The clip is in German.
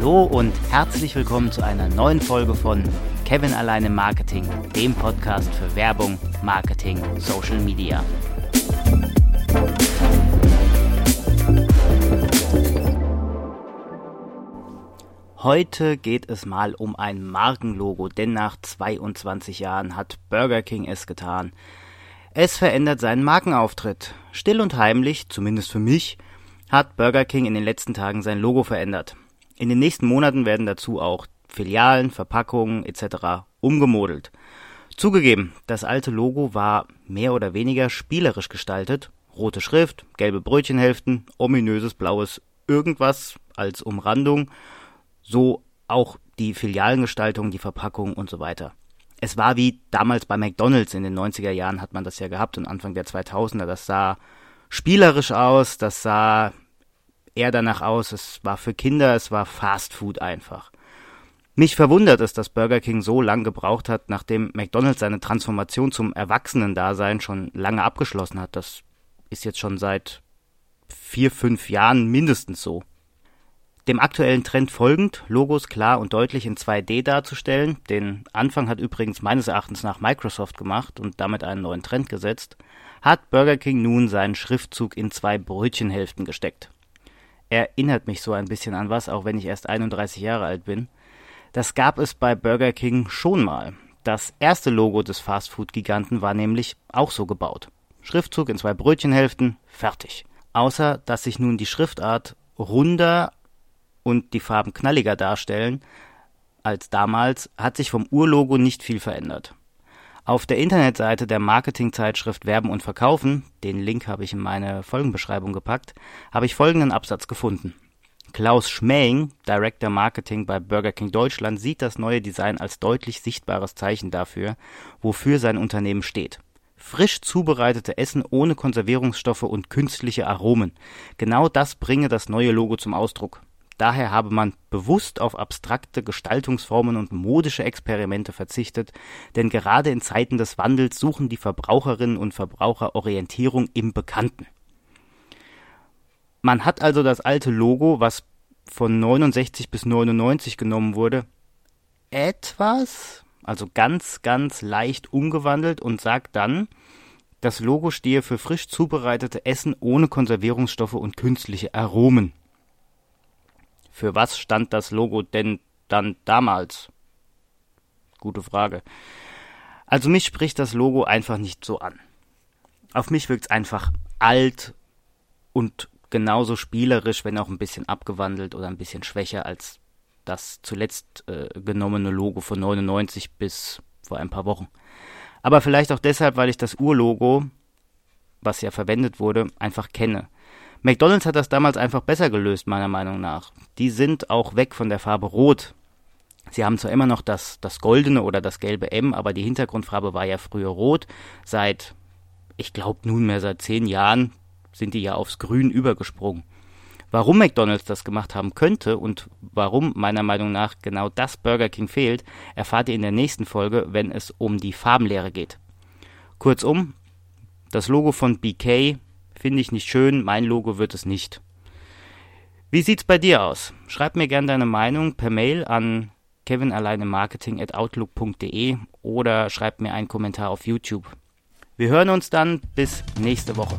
Hallo und herzlich willkommen zu einer neuen Folge von Kevin alleine Marketing, dem Podcast für Werbung, Marketing, Social Media. Heute geht es mal um ein Markenlogo, denn nach 22 Jahren hat Burger King es getan. Es verändert seinen Markenauftritt. Still und heimlich, zumindest für mich, hat Burger King in den letzten Tagen sein Logo verändert. In den nächsten Monaten werden dazu auch Filialen, Verpackungen etc. umgemodelt. Zugegeben, das alte Logo war mehr oder weniger spielerisch gestaltet. Rote Schrift, gelbe Brötchenhälften, ominöses blaues irgendwas als Umrandung, so auch die Filialengestaltung, die Verpackung und so weiter. Es war wie damals bei McDonald's in den 90er Jahren hat man das ja gehabt und Anfang der 2000er. Das sah spielerisch aus, das sah eher danach aus, es war für Kinder, es war Fast Food einfach. Mich verwundert es, dass Burger King so lange gebraucht hat, nachdem McDonald's seine Transformation zum Erwachsenendasein schon lange abgeschlossen hat. Das ist jetzt schon seit vier, fünf Jahren mindestens so. Dem aktuellen Trend folgend, Logos klar und deutlich in 2D darzustellen, den Anfang hat übrigens meines Erachtens nach Microsoft gemacht und damit einen neuen Trend gesetzt, hat Burger King nun seinen Schriftzug in zwei Brötchenhälften gesteckt. Erinnert mich so ein bisschen an was, auch wenn ich erst 31 Jahre alt bin. Das gab es bei Burger King schon mal. Das erste Logo des Fastfood-Giganten war nämlich auch so gebaut. Schriftzug in zwei Brötchenhälften, fertig. Außer, dass sich nun die Schriftart runder und die Farben knalliger darstellen als damals, hat sich vom Urlogo nicht viel verändert. Auf der Internetseite der Marketingzeitschrift Werben und Verkaufen, den Link habe ich in meine Folgenbeschreibung gepackt, habe ich folgenden Absatz gefunden. Klaus Schmähing, Director Marketing bei Burger King Deutschland, sieht das neue Design als deutlich sichtbares Zeichen dafür, wofür sein Unternehmen steht. Frisch zubereitete Essen ohne Konservierungsstoffe und künstliche Aromen. Genau das bringe das neue Logo zum Ausdruck. Daher habe man bewusst auf abstrakte Gestaltungsformen und modische Experimente verzichtet, denn gerade in Zeiten des Wandels suchen die Verbraucherinnen und Verbraucher Orientierung im Bekannten. Man hat also das alte Logo, was von 69 bis 99 genommen wurde, etwas, also ganz, ganz leicht umgewandelt und sagt dann, das Logo stehe für frisch zubereitete Essen ohne Konservierungsstoffe und künstliche Aromen. Für was stand das Logo denn dann damals? Gute Frage. Also mich spricht das Logo einfach nicht so an. Auf mich wirkt es einfach alt und genauso spielerisch, wenn auch ein bisschen abgewandelt oder ein bisschen schwächer als das zuletzt äh, genommene Logo von 99 bis vor ein paar Wochen. Aber vielleicht auch deshalb, weil ich das Urlogo, was ja verwendet wurde, einfach kenne. McDonald's hat das damals einfach besser gelöst, meiner Meinung nach. Die sind auch weg von der Farbe Rot. Sie haben zwar immer noch das, das goldene oder das gelbe M, aber die Hintergrundfarbe war ja früher rot. Seit, ich glaube nunmehr seit zehn Jahren, sind die ja aufs Grün übergesprungen. Warum McDonald's das gemacht haben könnte und warum meiner Meinung nach genau das Burger King fehlt, erfahrt ihr in der nächsten Folge, wenn es um die Farbenlehre geht. Kurzum, das Logo von BK Finde ich nicht schön, mein Logo wird es nicht. Wie sieht's bei dir aus? Schreib mir gerne deine Meinung per Mail an kevinalleinemarketing@outlook.de oder schreib mir einen Kommentar auf YouTube. Wir hören uns dann bis nächste Woche.